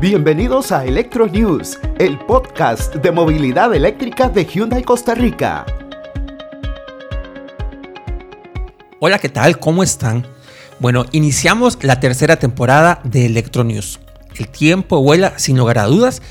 Bienvenidos a Electro News, el podcast de movilidad eléctrica de Hyundai Costa Rica. Hola, ¿qué tal? ¿Cómo están? Bueno, iniciamos la tercera temporada de Electro News. El tiempo vuela sin lugar a dudas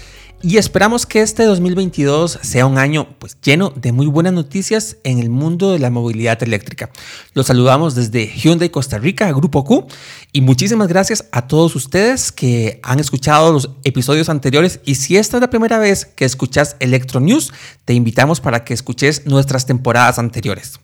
y esperamos que este 2022 sea un año pues, lleno de muy buenas noticias en el mundo de la movilidad eléctrica. Los saludamos desde Hyundai Costa Rica, Grupo Q, y muchísimas gracias a todos ustedes que han escuchado los episodios anteriores. Y si esta es la primera vez que escuchas Electro News, te invitamos para que escuches nuestras temporadas anteriores.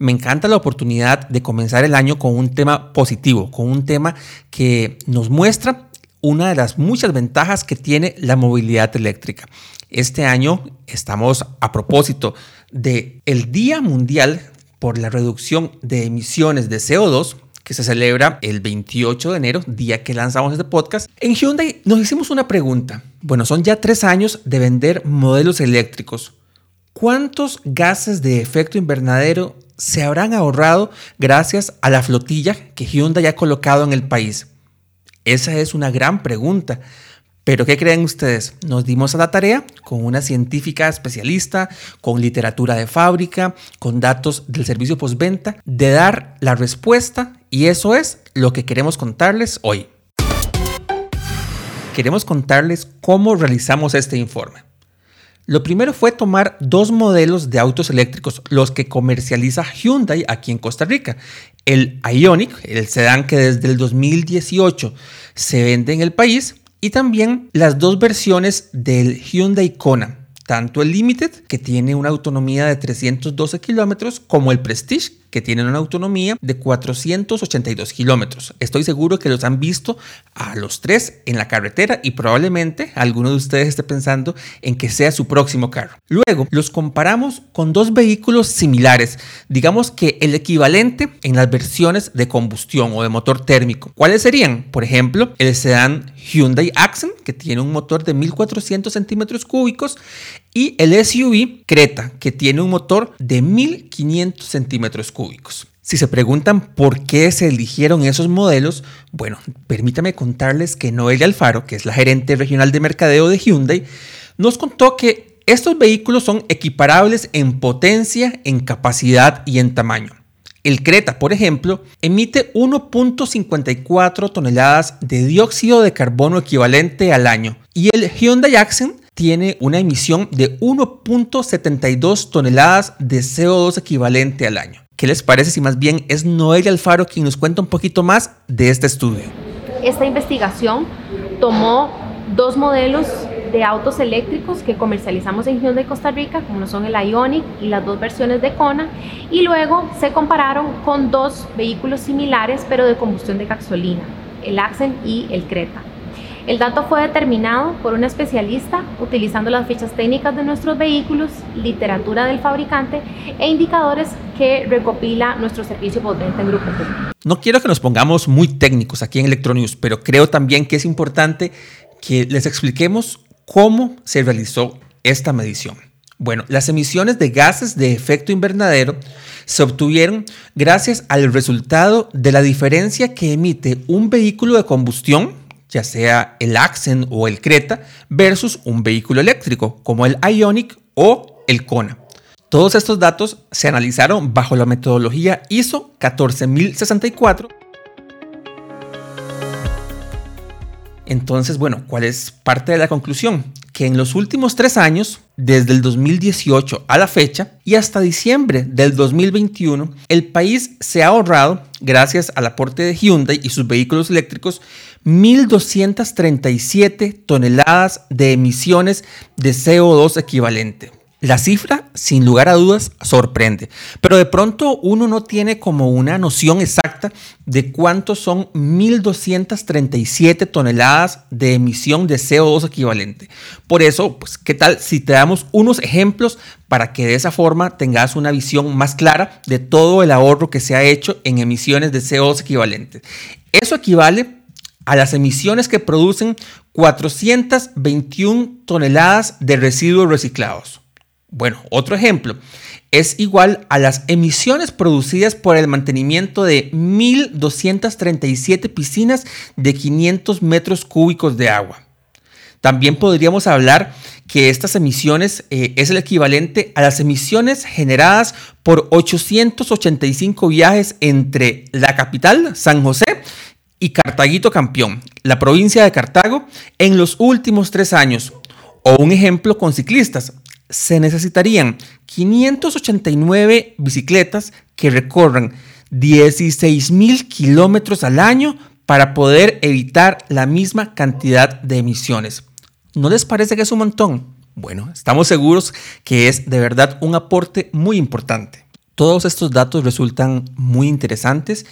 Me encanta la oportunidad de comenzar el año con un tema positivo, con un tema que nos muestra una de las muchas ventajas que tiene la movilidad eléctrica. Este año estamos a propósito de el Día Mundial por la reducción de emisiones de CO2 que se celebra el 28 de enero, día que lanzamos este podcast. En Hyundai nos hicimos una pregunta. Bueno, son ya tres años de vender modelos eléctricos. ¿Cuántos gases de efecto invernadero se habrán ahorrado gracias a la flotilla que Hyundai ha colocado en el país? Esa es una gran pregunta. Pero ¿qué creen ustedes? Nos dimos a la tarea con una científica especialista, con literatura de fábrica, con datos del servicio postventa, de dar la respuesta y eso es lo que queremos contarles hoy. Queremos contarles cómo realizamos este informe. Lo primero fue tomar dos modelos de autos eléctricos, los que comercializa Hyundai aquí en Costa Rica, el Ionic, el sedán que desde el 2018 se vende en el país, y también las dos versiones del Hyundai Kona, tanto el Limited, que tiene una autonomía de 312 kilómetros, como el Prestige, que tienen una autonomía de 482 kilómetros. Estoy seguro que los han visto a los tres en la carretera y probablemente alguno de ustedes esté pensando en que sea su próximo carro. Luego los comparamos con dos vehículos similares, digamos que el equivalente en las versiones de combustión o de motor térmico. ¿Cuáles serían? Por ejemplo, el sedán Hyundai Accent, que tiene un motor de 1400 centímetros cúbicos, y el SUV Creta, que tiene un motor de 1500 centímetros cúbicos. Si se preguntan por qué se eligieron esos modelos, bueno, permítame contarles que Noelia Alfaro, que es la gerente regional de mercadeo de Hyundai, nos contó que estos vehículos son equiparables en potencia, en capacidad y en tamaño. El Creta, por ejemplo, emite 1.54 toneladas de dióxido de carbono equivalente al año y el Hyundai Accent tiene una emisión de 1.72 toneladas de CO2 equivalente al año. ¿Qué les parece si más bien es Noelia Alfaro quien nos cuenta un poquito más de este estudio? Esta investigación tomó dos modelos de autos eléctricos que comercializamos en Hyundai Costa Rica, como son el Ionic y las dos versiones de Kona, y luego se compararon con dos vehículos similares pero de combustión de gasolina, el Accent y el Creta. El dato fue determinado por un especialista utilizando las fichas técnicas de nuestros vehículos, literatura del fabricante e indicadores que recopila nuestro servicio postventa en Grupo No quiero que nos pongamos muy técnicos aquí en Electronews, pero creo también que es importante que les expliquemos cómo se realizó esta medición. Bueno, las emisiones de gases de efecto invernadero se obtuvieron gracias al resultado de la diferencia que emite un vehículo de combustión ya sea el Accent o el Creta, versus un vehículo eléctrico como el Ionic o el Kona. Todos estos datos se analizaron bajo la metodología ISO 14064. Entonces, bueno, ¿cuál es parte de la conclusión? Que en los últimos tres años, desde el 2018 a la fecha y hasta diciembre del 2021, el país se ha ahorrado, gracias al aporte de Hyundai y sus vehículos eléctricos, 1.237 toneladas de emisiones de CO2 equivalente. La cifra, sin lugar a dudas, sorprende, pero de pronto uno no tiene como una noción exacta de cuántos son 1.237 toneladas de emisión de CO2 equivalente. Por eso, pues, ¿qué tal si te damos unos ejemplos para que de esa forma tengas una visión más clara de todo el ahorro que se ha hecho en emisiones de CO2 equivalente? Eso equivale a las emisiones que producen 421 toneladas de residuos reciclados. Bueno, otro ejemplo. es igual a las emisiones producidas por el mantenimiento de 1.237 piscinas de 500 metros cúbicos de agua. También podríamos hablar que estas emisiones eh, es el equivalente a las emisiones generadas por 885 viajes entre la capital, San José, y Cartaguito Campeón, la provincia de Cartago, en los últimos tres años. O un ejemplo con ciclistas. Se necesitarían 589 bicicletas que recorran 16 mil kilómetros al año para poder evitar la misma cantidad de emisiones. ¿No les parece que es un montón? Bueno, estamos seguros que es de verdad un aporte muy importante. Todos estos datos resultan muy interesantes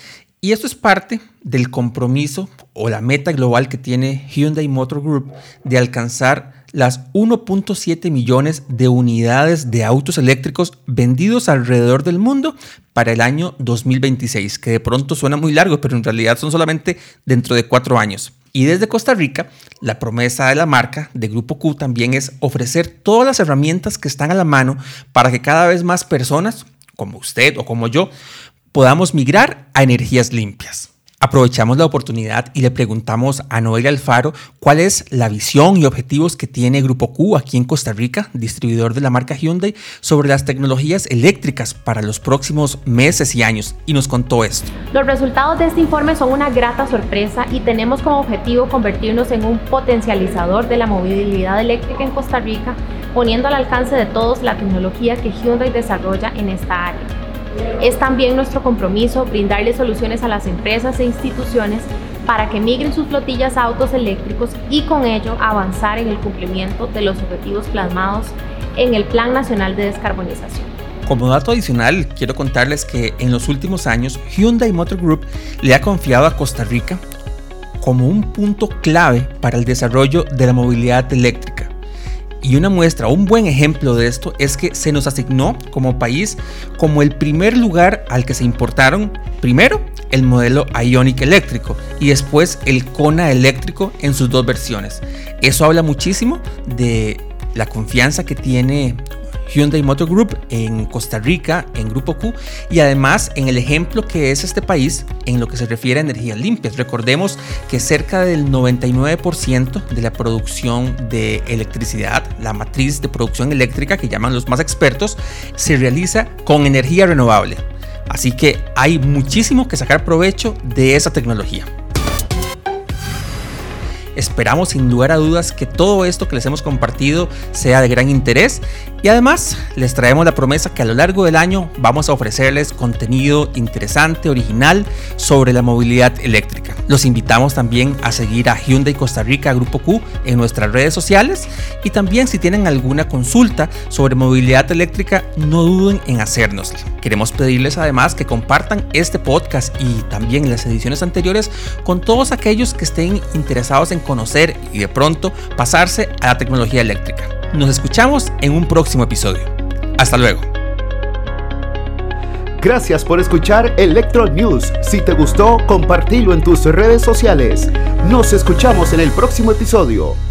y esto es parte del compromiso o la meta global que tiene Hyundai Motor Group de alcanzar las 1.7 millones de unidades de autos eléctricos vendidos alrededor del mundo para el año 2026, que de pronto suena muy largo, pero en realidad son solamente dentro de cuatro años. Y desde Costa Rica, la promesa de la marca de Grupo Q también es ofrecer todas las herramientas que están a la mano para que cada vez más personas, como usted o como yo, podamos migrar a energías limpias. Aprovechamos la oportunidad y le preguntamos a Noel Alfaro cuál es la visión y objetivos que tiene Grupo Q aquí en Costa Rica, distribuidor de la marca Hyundai, sobre las tecnologías eléctricas para los próximos meses y años. Y nos contó esto. Los resultados de este informe son una grata sorpresa y tenemos como objetivo convertirnos en un potencializador de la movilidad eléctrica en Costa Rica, poniendo al alcance de todos la tecnología que Hyundai desarrolla en esta área. Es también nuestro compromiso brindarle soluciones a las empresas e instituciones para que migren sus flotillas a autos eléctricos y con ello avanzar en el cumplimiento de los objetivos plasmados en el Plan Nacional de Descarbonización. Como dato adicional, quiero contarles que en los últimos años Hyundai Motor Group le ha confiado a Costa Rica como un punto clave para el desarrollo de la movilidad eléctrica y una muestra, un buen ejemplo de esto es que se nos asignó como país como el primer lugar al que se importaron primero el modelo Ionic eléctrico y después el Kona eléctrico en sus dos versiones. Eso habla muchísimo de la confianza que tiene Hyundai Motor Group en Costa Rica, en Grupo Q, y además en el ejemplo que es este país en lo que se refiere a energías limpias. Recordemos que cerca del 99% de la producción de electricidad, la matriz de producción eléctrica que llaman los más expertos, se realiza con energía renovable. Así que hay muchísimo que sacar provecho de esa tecnología. Esperamos sin lugar a dudas que todo esto que les hemos compartido sea de gran interés y además les traemos la promesa que a lo largo del año vamos a ofrecerles contenido interesante, original sobre la movilidad eléctrica. Los invitamos también a seguir a Hyundai Costa Rica Grupo Q en nuestras redes sociales y también si tienen alguna consulta sobre movilidad eléctrica no duden en hacernos. Queremos pedirles además que compartan este podcast y también las ediciones anteriores con todos aquellos que estén interesados en conocer y de pronto pasarse a la tecnología eléctrica. Nos escuchamos en un próximo episodio. Hasta luego. Gracias por escuchar Electro News. Si te gustó, compartilo en tus redes sociales. Nos escuchamos en el próximo episodio.